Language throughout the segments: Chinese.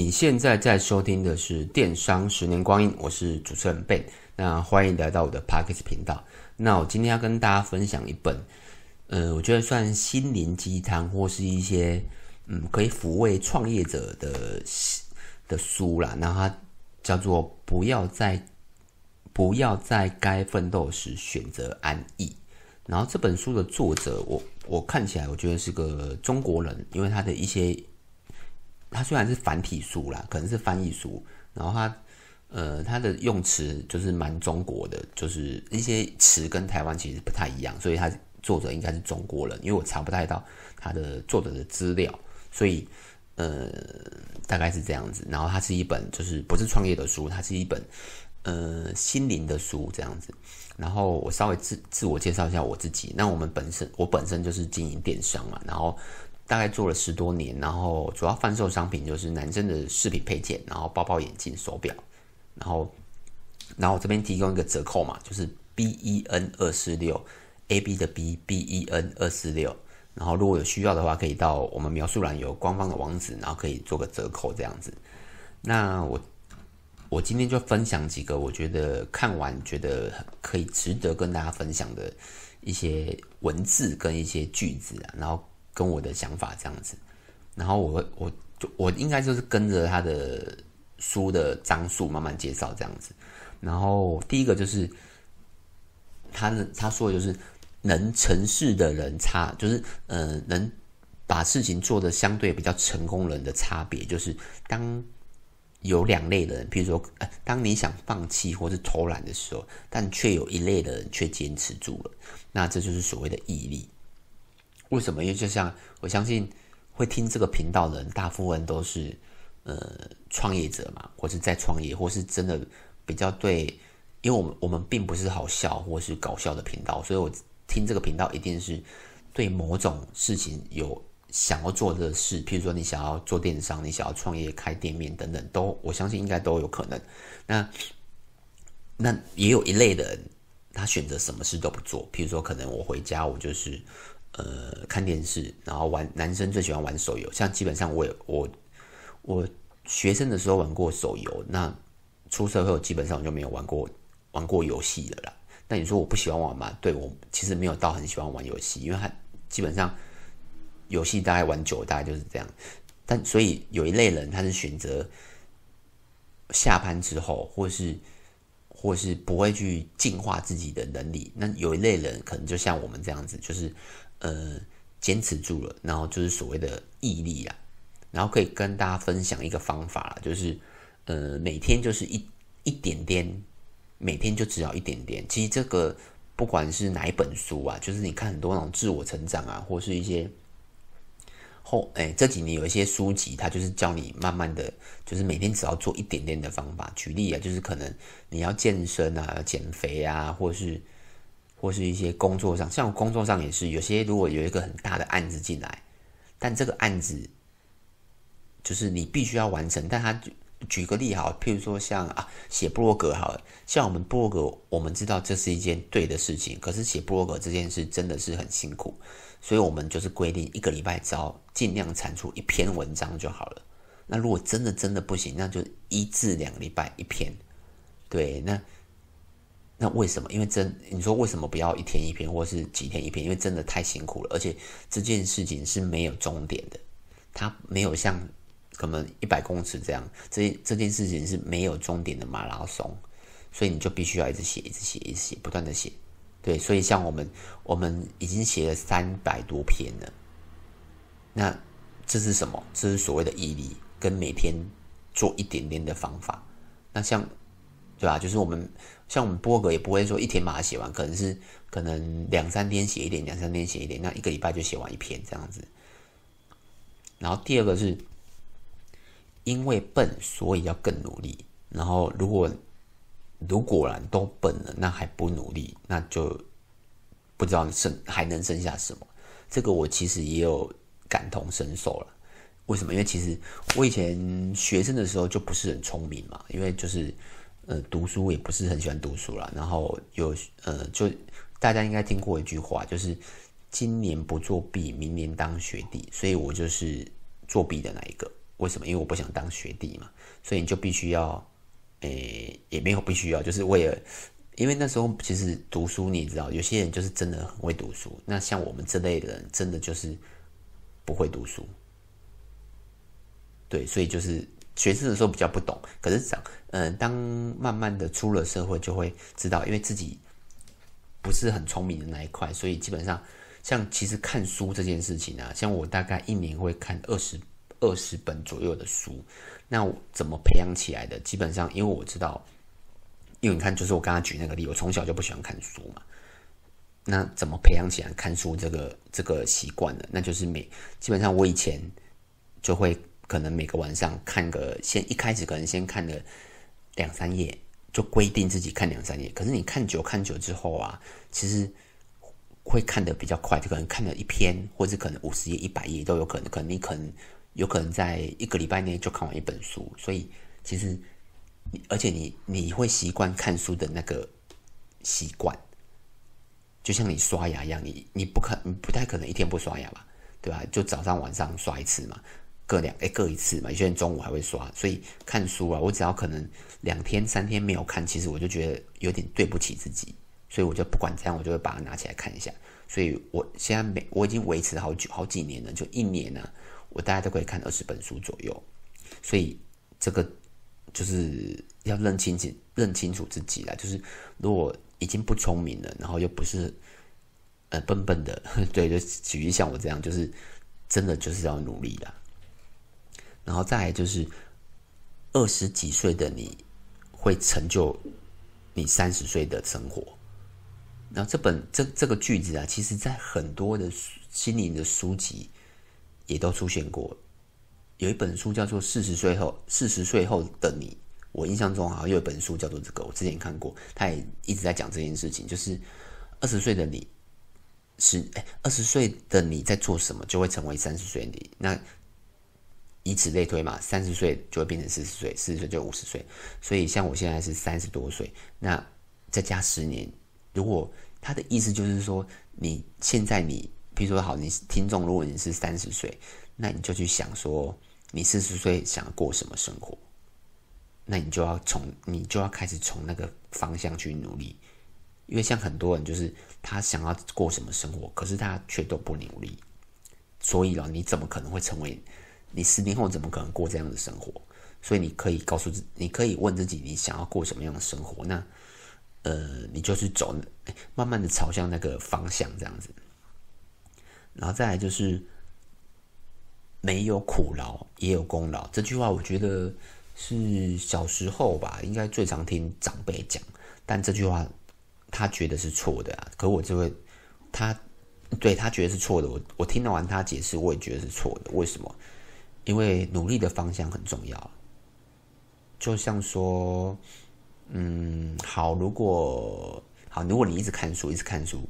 你现在在收听的是《电商十年光阴》，我是主持人 Ben，那欢迎来到我的 Podcast 频道。那我今天要跟大家分享一本，呃，我觉得算心灵鸡汤或是一些嗯可以抚慰创业者的的书啦。那它叫做《不要在不要在该奋斗时选择安逸》。然后这本书的作者，我我看起来我觉得是个中国人，因为他的一些。它虽然是繁体书啦，可能是翻译书，然后它，呃，它的用词就是蛮中国的，就是一些词跟台湾其实不太一样，所以它作者应该是中国人，因为我查不太到它的作者的资料，所以呃，大概是这样子。然后它是一本就是不是创业的书，它是一本呃心灵的书这样子。然后我稍微自自我介绍一下我自己，那我们本身我本身就是经营电商嘛，然后。大概做了十多年，然后主要贩售商品就是男生的饰品配件，然后包包、眼镜、手表，然后，然后我这边提供一个折扣嘛，就是 B E N 二四六，A B 的 B B E N 二四六，然后如果有需要的话，可以到我们描述栏有官方的网址，然后可以做个折扣这样子。那我我今天就分享几个我觉得看完觉得可以值得跟大家分享的一些文字跟一些句子啊，然后。跟我的想法这样子，然后我我就我应该就是跟着他的书的章数慢慢介绍这样子，然后第一个就是他他说的就是能成事的人差，就是呃能把事情做得相对比较成功人的差别，就是当有两类人，譬如说，呃，当你想放弃或是偷懒的时候，但却有一类的人却坚持住了，那这就是所谓的毅力。为什么？因为就像我相信会听这个频道的人，大部分都是呃创业者嘛，或是在创业，或是真的比较对。因为我们我们并不是好笑或是搞笑的频道，所以我听这个频道一定是对某种事情有想要做的事。譬如说，你想要做电商，你想要创业开店面等等，都我相信应该都有可能。那那也有一类的人，他选择什么事都不做。譬如说，可能我回家，我就是。呃，看电视，然后玩。男生最喜欢玩手游，像基本上我也我我学生的时候玩过手游，那出社会基本上我就没有玩过玩过游戏了啦。那你说我不喜欢玩吗？对，我其实没有到很喜欢玩游戏，因为他基本上游戏大概玩久，大概就是这样。但所以有一类人，他是选择下班之后，或是或是不会去进化自己的能力。那有一类人，可能就像我们这样子，就是。呃，坚持住了，然后就是所谓的毅力啊，然后可以跟大家分享一个方法啦，就是呃，每天就是一一点点，每天就只要一点点。其实这个不管是哪一本书啊，就是你看很多那种自我成长啊，或是一些后哎这几年有一些书籍，它就是教你慢慢的就是每天只要做一点点的方法。举例啊，就是可能你要健身啊，减肥啊，或是。或是一些工作上，像我工作上也是，有些如果有一个很大的案子进来，但这个案子就是你必须要完成，但他举个例好，譬如说像啊写博格好了，像我们博格，我们知道这是一件对的事情，可是写博格这件事真的是很辛苦，所以我们就是规定一个礼拜只要尽量产出一篇文章就好了。那如果真的真的不行，那就一至两个礼拜一篇，对，那。那为什么？因为真你说为什么不要一天一篇，或是几天一篇？因为真的太辛苦了，而且这件事情是没有终点的，它没有像可能一百公尺这样，这这件事情是没有终点的马拉松，所以你就必须要一直写，一直写，一直写，不断的写。对，所以像我们，我们已经写了三百多篇了。那这是什么？这是所谓的毅力，跟每天做一点点的方法。那像。对吧？就是我们像我们播客也不会说一天把它写完，可能是可能两三天写一点，两三天写一点，那一个礼拜就写完一篇这样子。然后第二个是，因为笨，所以要更努力。然后如果如果然都笨了，那还不努力，那就不知道剩还能剩下什么。这个我其实也有感同身受了。为什么？因为其实我以前学生的时候就不是很聪明嘛，因为就是。呃，读书也不是很喜欢读书啦，然后有呃，就大家应该听过一句话，就是今年不作弊，明年当学弟，所以我就是作弊的那一个。为什么？因为我不想当学弟嘛，所以你就必须要，诶，也没有必须要，就是为了，因为那时候其实读书，你知道，有些人就是真的很会读书，那像我们这类的人，真的就是不会读书。对，所以就是学生的时候比较不懂，可是长，嗯、呃，当慢慢的出了社会，就会知道，因为自己不是很聪明的那一块，所以基本上，像其实看书这件事情啊，像我大概一年会看二十二十本左右的书，那怎么培养起来的？基本上，因为我知道，因为你看，就是我刚刚举那个例，我从小就不喜欢看书嘛，那怎么培养起来看书这个这个习惯呢？那就是每基本上我以前就会。可能每个晚上看个，先一开始可能先看个两三页，就规定自己看两三页。可是你看久看久之后啊，其实会看得比较快，就可能看了一篇，或者可能五十页、一百页都有可能。可能你可能有可能在一个礼拜内就看完一本书。所以其实，而且你你会习惯看书的那个习惯，就像你刷牙一样，你你不可你不太可能一天不刷牙吧，对吧？就早上晚上刷一次嘛。各两哎，各一次嘛。有些人中午还会刷，所以看书啊，我只要可能两天三天没有看，其实我就觉得有点对不起自己，所以我就不管怎样，我就会把它拿起来看一下。所以我现在每我已经维持好久好几年了，就一年呢、我大概都可以看二十本书左右。所以这个就是要认清楚认清楚自己了，就是如果已经不聪明了，然后又不是呃笨笨的，对，就举例像我这样，就是真的就是要努力的。然后再来就是，二十几岁的你会成就你三十岁的生活。然后这本这这个句子啊，其实在很多的心灵的书籍也都出现过。有一本书叫做《四十岁后四十岁后的你》，我印象中好像有一本书叫做这个，我之前看过，他也一直在讲这件事情，就是二十岁的你是哎，二十岁的你在做什么，就会成为三十岁的你。那以此类推嘛，三十岁就会变成四十岁，四十岁就五十岁。所以像我现在是三十多岁，那再加十年，如果他的意思就是说，你现在你，比如说好，你听众，如果你是三十岁，那你就去想说，你四十岁想过什么生活？那你就要从你就要开始从那个方向去努力，因为像很多人就是他想要过什么生活，可是他却都不努力，所以了，你怎么可能会成为？你十年后怎么可能过这样的生活？所以你可以告诉自，你可以问自己，你想要过什么样的生活？那，呃，你就是走，慢慢的朝向那个方向这样子。然后再来就是，没有苦劳也有功劳。这句话我觉得是小时候吧，应该最常听长辈讲。但这句话他觉得是错的啊，可我就会他对他觉得是错的。我我听完他解释，我也觉得是错的。为什么？因为努力的方向很重要，就像说，嗯，好，如果好，如果你一直看书，一直看书，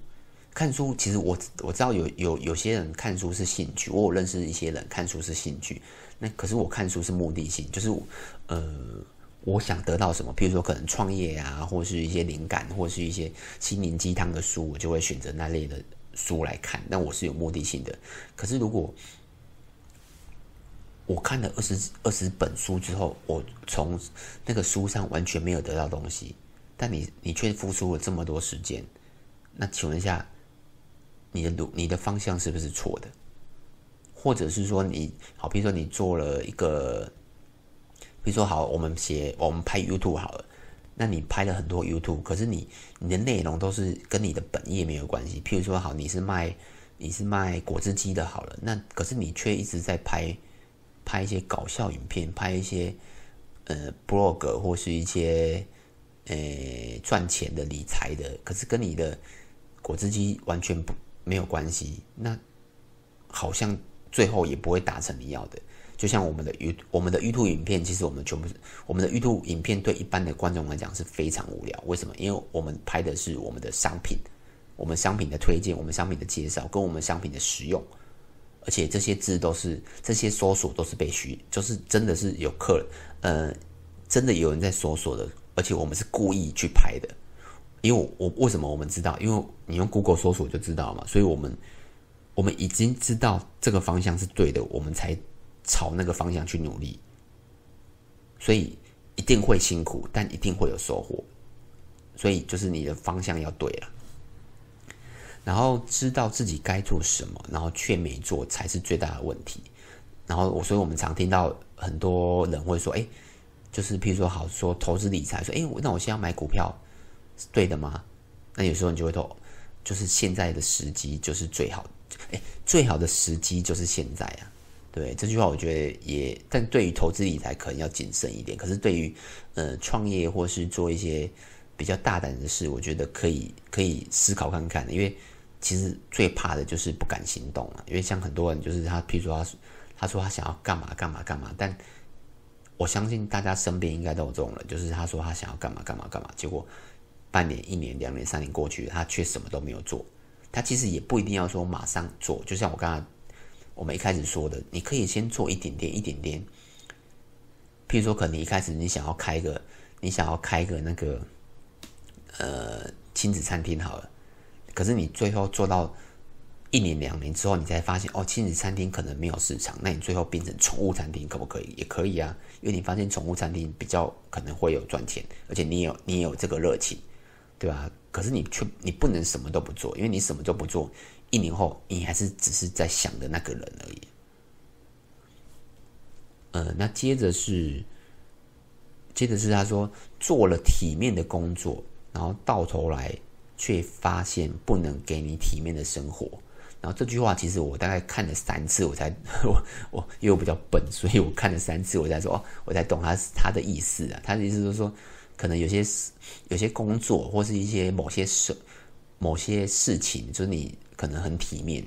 看书，其实我我知道有有有些人看书是兴趣，我有认识一些人看书是兴趣，那可是我看书是目的性，就是呃，我想得到什么，比如说可能创业啊，或是一些灵感，或是一些心灵鸡汤的书，我就会选择那类的书来看，那我是有目的性的。可是如果我看了二十二十本书之后，我从那个书上完全没有得到东西，但你你却付出了这么多时间，那请问一下，你的路你的方向是不是错的？或者是说你好，比如说你做了一个，比如说好，我们写我们拍 YouTube 好了，那你拍了很多 YouTube，可是你你的内容都是跟你的本业没有关系。譬如说好，你是卖你是卖果汁机的，好了，那可是你却一直在拍。拍一些搞笑影片，拍一些呃 blog 或是一些呃赚钱的理财的，可是跟你的果汁机完全不没有关系，那好像最后也不会达成你要的。就像我们的我们的 YouTube 影片，其实我们全部是我们的 YouTube 影片，对一般的观众来讲是非常无聊。为什么？因为我们拍的是我们的商品，我们商品的推荐，我们商品的介绍，跟我们商品的使用。而且这些字都是这些搜索都是被虚，就是真的是有客人，呃，真的有人在搜索的。而且我们是故意去拍的，因为我，我为什么我们知道？因为你用 Google 搜索就知道嘛。所以我们我们已经知道这个方向是对的，我们才朝那个方向去努力，所以一定会辛苦，但一定会有收获。所以就是你的方向要对了，然后知道自己该做什么，然后却没做，才是最大的问题。然后我，所以我们常听到很多人会说：“哎，就是譬如说，好说投资理财，说，哎，那我现在要买股票，是对的吗？”那有时候你就会说，就是现在的时机就是最好，哎，最好的时机就是现在啊。对，这句话，我觉得也，但对于投资理财可能要谨慎一点。可是对于呃创业或是做一些比较大胆的事，我觉得可以可以思考看看。因为其实最怕的就是不敢行动了。因为像很多人就是他，譬如说他他说他想要干嘛干嘛干嘛，但我相信大家身边应该都有这种人，就是他说他想要干嘛干嘛干嘛，结果半年、一年、两年、三年过去，他却什么都没有做。他其实也不一定要说马上做，就像我刚才。我们一开始说的，你可以先做一点点，一点点。譬如说，可能一开始你想要开个，你想要开个那个，呃，亲子餐厅好了。可是你最后做到一年两年之后，你才发现哦，亲子餐厅可能没有市场。那你最后变成宠物餐厅可不可以？也可以啊，因为你发现宠物餐厅比较可能会有赚钱，而且你有你有这个热情，对吧？可是你却你不能什么都不做，因为你什么都不做。一年后，你还是只是在想的那个人而已。呃，那接着是，接着是他说做了体面的工作，然后到头来却发现不能给你体面的生活。然后这句话其实我大概看了三次，我才 我我因为我比较笨，所以我看了三次，我才说哦，我才懂他他的意思啊。他的意思就是说，可能有些有些工作或是一些某些事某些事情，就是你。可能很体面，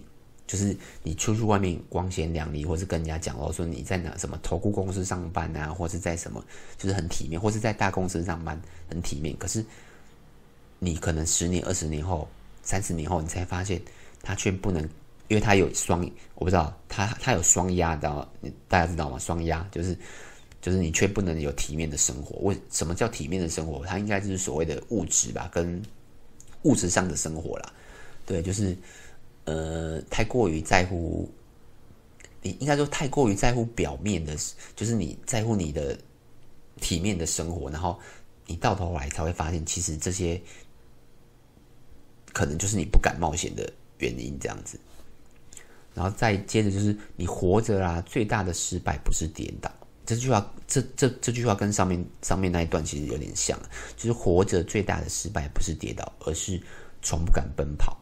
就是你出去外面光鲜亮丽，或是跟人家讲哦，说你在哪什么投顾公司上班啊，或是在什么，就是很体面，或是在大公司上班很体面。可是你可能十年、二十年后、三十年后，你才发现他却不能，因为他有双，我不知道他他有双押的，大家知道吗？双压就是就是你却不能有体面的生活。为什么叫体面的生活？它应该就是所谓的物质吧，跟物质上的生活啦。对，就是。呃，太过于在乎，你应该说太过于在乎表面的，就是你在乎你的体面的生活，然后你到头来才会发现，其实这些可能就是你不敢冒险的原因，这样子。然后再接着就是你活着啊，最大的失败不是跌倒。这句话，这这这句话跟上面上面那一段其实有点像，就是活着最大的失败不是跌倒，而是从不敢奔跑。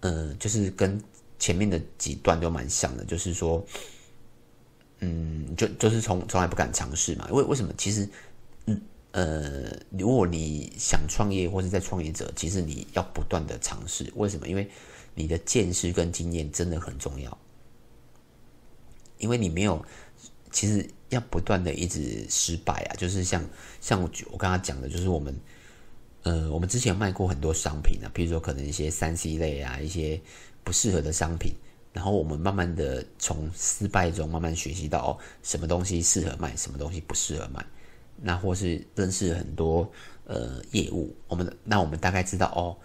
呃，就是跟前面的几段都蛮像的，就是说，嗯，就就是从从来不敢尝试嘛。为为什么？其实，嗯呃，如果你想创业或是在创业者，其实你要不断的尝试。为什么？因为你的见识跟经验真的很重要。因为你没有，其实要不断的一直失败啊。就是像像我我刚刚讲的，就是我们。呃，我们之前卖过很多商品啊，比如说可能一些三 C 类啊，一些不适合的商品，然后我们慢慢的从失败中慢慢学习到哦，什么东西适合卖，什么东西不适合卖，那或是认识很多呃业务，我们那我们大概知道哦，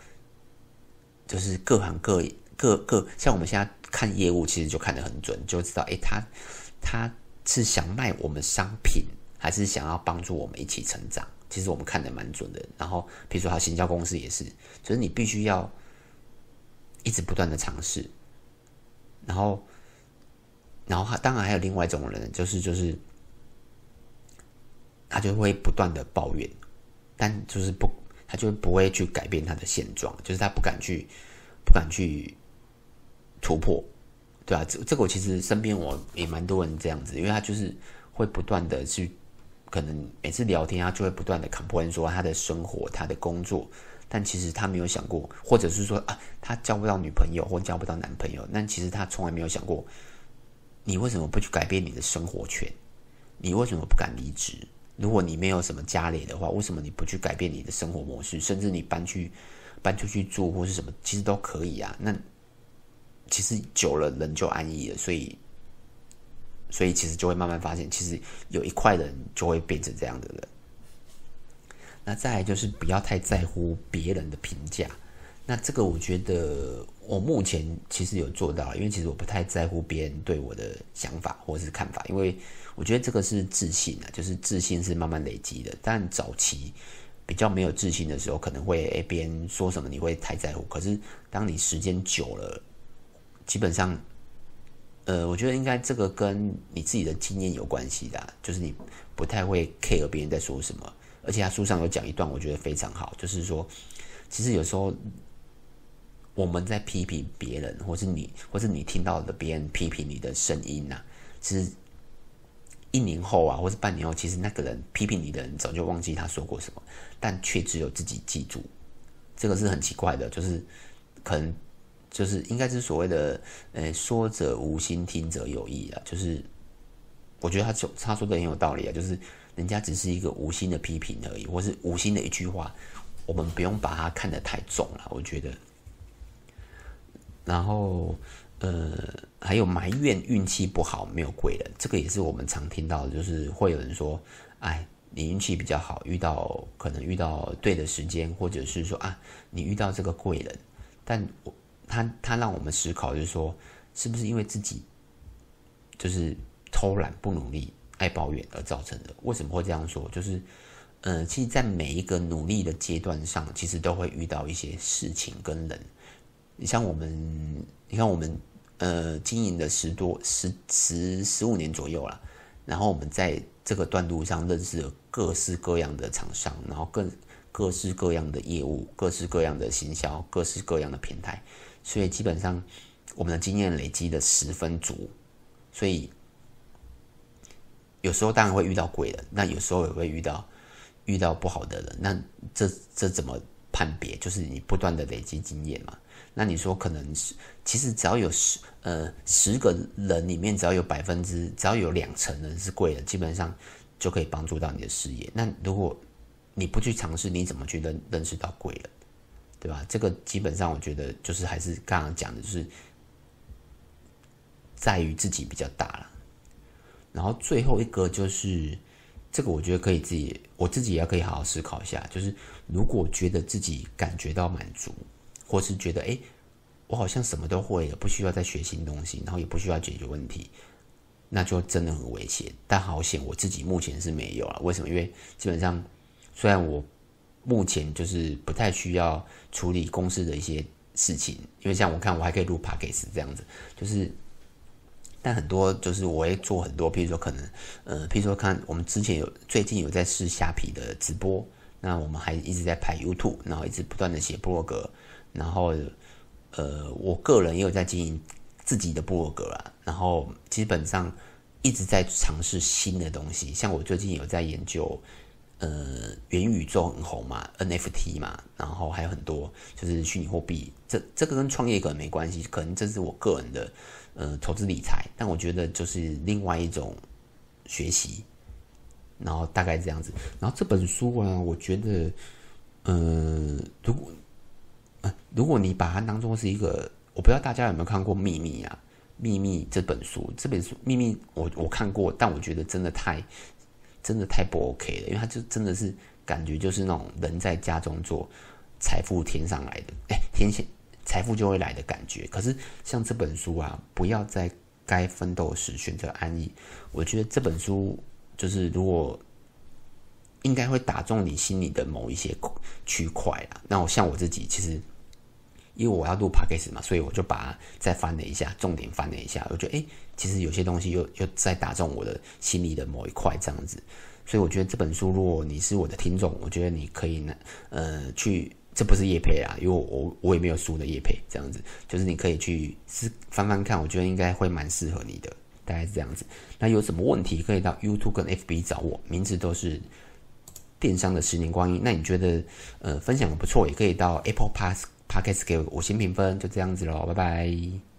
就是各行各各各，像我们现在看业务，其实就看得很准，就知道诶，他他是想卖我们商品，还是想要帮助我们一起成长。其实我们看得蛮准的，然后比如说他行销公司也是，就是你必须要一直不断的尝试，然后，然后他当然还有另外一种人，就是就是就会不断的抱怨，但就是不，他就不会去改变他的现状，就是他不敢去不敢去突破，对啊，这这个我其实身边我也蛮多人这样子，因为他就是会不断的去。可能每次聊天，他就会不断的 complain 说他的生活、他的工作，但其实他没有想过，或者是说啊，他交不到女朋友或交不到男朋友，但其实他从来没有想过，你为什么不去改变你的生活圈？你为什么不敢离职？如果你没有什么家累的话，为什么你不去改变你的生活模式？甚至你搬去搬出去住或是什么，其实都可以啊。那其实久了人就安逸了，所以。所以其实就会慢慢发现，其实有一块人就会变成这样的人。那再来就是不要太在乎别人的评价。那这个我觉得我目前其实有做到，因为其实我不太在乎别人对我的想法或者是看法，因为我觉得这个是自信啊，就是自信是慢慢累积的。但早期比较没有自信的时候，可能会诶别人说什么你会太在乎，可是当你时间久了，基本上，呃，我觉得应该这个跟你自己的经验有关系的，就是你不太会 care 别人在说什么。而且他书上有讲一段，我觉得非常好，就是说，其实有时候我们在批评别人，或是你，或是你听到的别人批评你的声音呐、啊，其实一年后啊，或是半年后，其实那个人批评你的人早就忘记他说过什么，但却只有自己记住，这个是很奇怪的，就是可能就是应该是所谓的呃，说者无心，听者有意啊，就是我觉得他就他说的很有道理啊，就是。人家只是一个无心的批评而已，或是无心的一句话，我们不用把它看得太重了。我觉得，然后呃，还有埋怨运气不好，没有贵人，这个也是我们常听到的，就是会有人说，哎，你运气比较好，遇到可能遇到对的时间，或者是说啊，你遇到这个贵人，但我他他让我们思考，就是说，是不是因为自己就是偷懒不努力？爱抱怨而造成的，为什么会这样说？就是，呃，其实，在每一个努力的阶段上，其实都会遇到一些事情跟人。你像我们，你看我们，呃，经营了十多、十十十五年左右了，然后我们在这个段路上认识了各式各样的厂商，然后各各式各样的业务，各式各样的行销，各式各样的平台，所以基本上我们的经验累积的十分足，所以。有时候当然会遇到贵人，那有时候也会遇到遇到不好的人。那这这怎么判别？就是你不断的累积经验嘛。那你说可能是，其实只要有十呃十个人里面，只要有百分之，只要有两成人是贵人，基本上就可以帮助到你的事业。那如果你不去尝试，你怎么去认认识到贵人？对吧？这个基本上我觉得就是还是刚刚讲的，就是在于自己比较大了。然后最后一个就是，这个我觉得可以自己，我自己也可以好好思考一下。就是如果觉得自己感觉到满足，或是觉得诶，我好像什么都会了，不需要再学新东西，然后也不需要解决问题，那就真的很危险。但好险我自己目前是没有了。为什么？因为基本上虽然我目前就是不太需要处理公司的一些事情，因为像我看我还可以录 Podcast 这样子，就是。但很多就是我会做很多，譬如说可能，呃，譬如说看我们之前有最近有在试虾皮的直播，那我们还一直在拍 YouTube，然后一直不断的写部落格，然后，呃，我个人也有在经营自己的部落格啦，然后基本上一直在尝试新的东西，像我最近有在研究，呃，元宇宙很红嘛，NFT 嘛，然后还有很多就是虚拟货币，这这个跟创业可能没关系，可能这是我个人的。呃，投资理财，但我觉得就是另外一种学习，然后大概这样子。然后这本书啊，我觉得，呃，如果如果你把它当做是一个，我不知道大家有没有看过《秘密》啊，《秘密》这本书，这本书《秘密》我我看过，但我觉得真的太，真的太不 OK 了，因为它就真的是感觉就是那种人在家中坐，财富天上来的，哎，天线。财富就会来的感觉。可是像这本书啊，不要在该奋斗时选择安逸。我觉得这本书就是如果应该会打中你心里的某一些区块啦。那我像我自己，其实因为我要录 podcast 嘛，所以我就把它再翻了一下，重点翻了一下。我觉得诶，其实有些东西又又再打中我的心里的某一块这样子。所以我觉得这本书，如果你是我的听众，我觉得你可以呢，呃，去。这不是叶配啊，因为我我也没有书的叶配，这样子就是你可以去是翻翻看，我觉得应该会蛮适合你的，大概是这样子。那有什么问题可以到 YouTube 跟 FB 找我，名字都是电商的十年光阴。那你觉得呃分享的不错，也可以到 Apple Podcast 给我五星评分，就这样子喽，拜拜。